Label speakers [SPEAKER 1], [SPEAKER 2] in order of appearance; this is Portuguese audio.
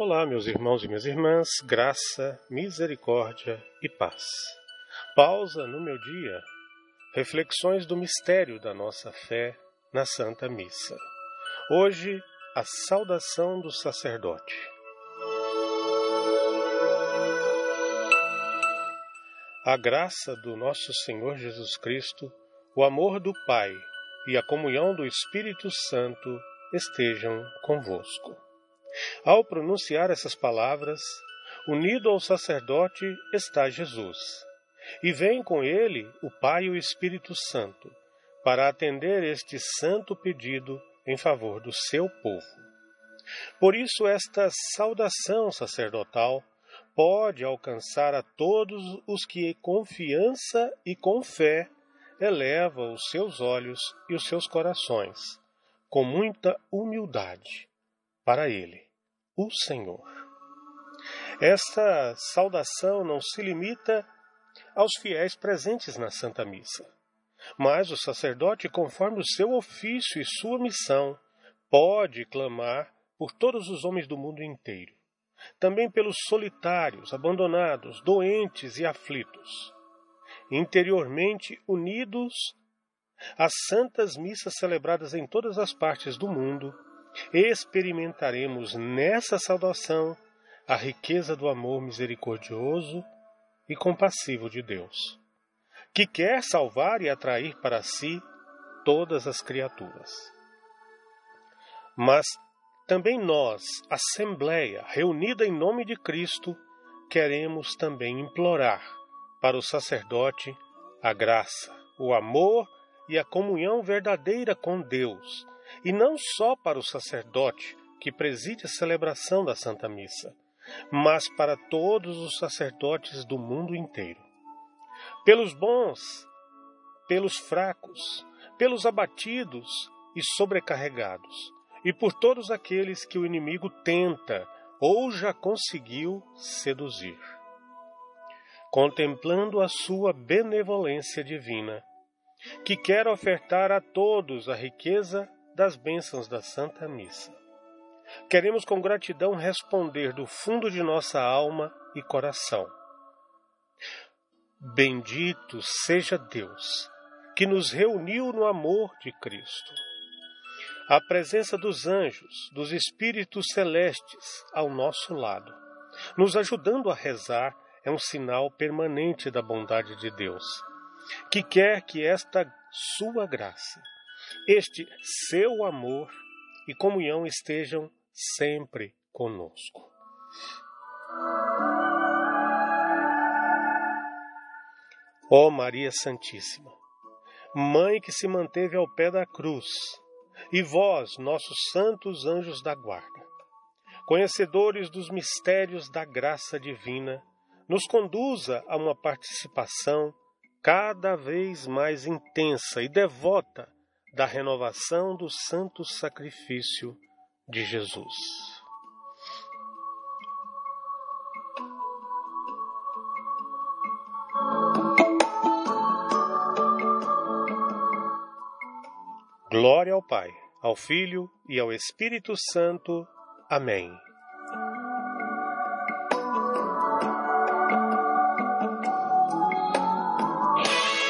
[SPEAKER 1] Olá, meus irmãos e minhas irmãs, graça, misericórdia e paz. Pausa no meu dia, reflexões do mistério da nossa fé na Santa Missa. Hoje, a saudação do sacerdote. A graça do nosso Senhor Jesus Cristo, o amor do Pai e a comunhão do Espírito Santo estejam convosco. Ao pronunciar essas palavras, unido ao sacerdote está Jesus, e vem com ele o Pai e o Espírito Santo, para atender este santo pedido em favor do seu povo. Por isso, esta saudação sacerdotal pode alcançar a todos os que, confiança e com fé, elevam os seus olhos e os seus corações, com muita humildade, para Ele, o Senhor. Esta saudação não se limita aos fiéis presentes na Santa Missa, mas o sacerdote, conforme o seu ofício e sua missão, pode clamar por todos os homens do mundo inteiro, também pelos solitários, abandonados, doentes e aflitos. Interiormente unidos às santas missas celebradas em todas as partes do mundo, experimentaremos nessa saudação a riqueza do amor misericordioso e compassivo de Deus, que quer salvar e atrair para si todas as criaturas. Mas também nós, Assembleia, reunida em nome de Cristo, queremos também implorar para o sacerdote a graça, o amor e a comunhão verdadeira com Deus, e não só para o sacerdote que preside a celebração da Santa Missa, mas para todos os sacerdotes do mundo inteiro. Pelos bons, pelos fracos, pelos abatidos e sobrecarregados, e por todos aqueles que o inimigo tenta ou já conseguiu seduzir. Contemplando a sua benevolência divina, que quer ofertar a todos a riqueza das bênçãos da Santa Missa. Queremos com gratidão responder do fundo de nossa alma e coração. Bendito seja Deus, que nos reuniu no amor de Cristo a presença dos anjos, dos espíritos celestes ao nosso lado, nos ajudando a rezar, é um sinal permanente da bondade de Deus, que quer que esta sua graça, este seu amor e comunhão estejam sempre conosco. Ó Maria Santíssima, Mãe que se manteve ao pé da cruz, e vós, nossos santos anjos da guarda, conhecedores dos mistérios da graça divina, nos conduza a uma participação cada vez mais intensa e devota da renovação do santo sacrifício de Jesus. Glória ao Pai, ao Filho e ao Espírito Santo. Amém.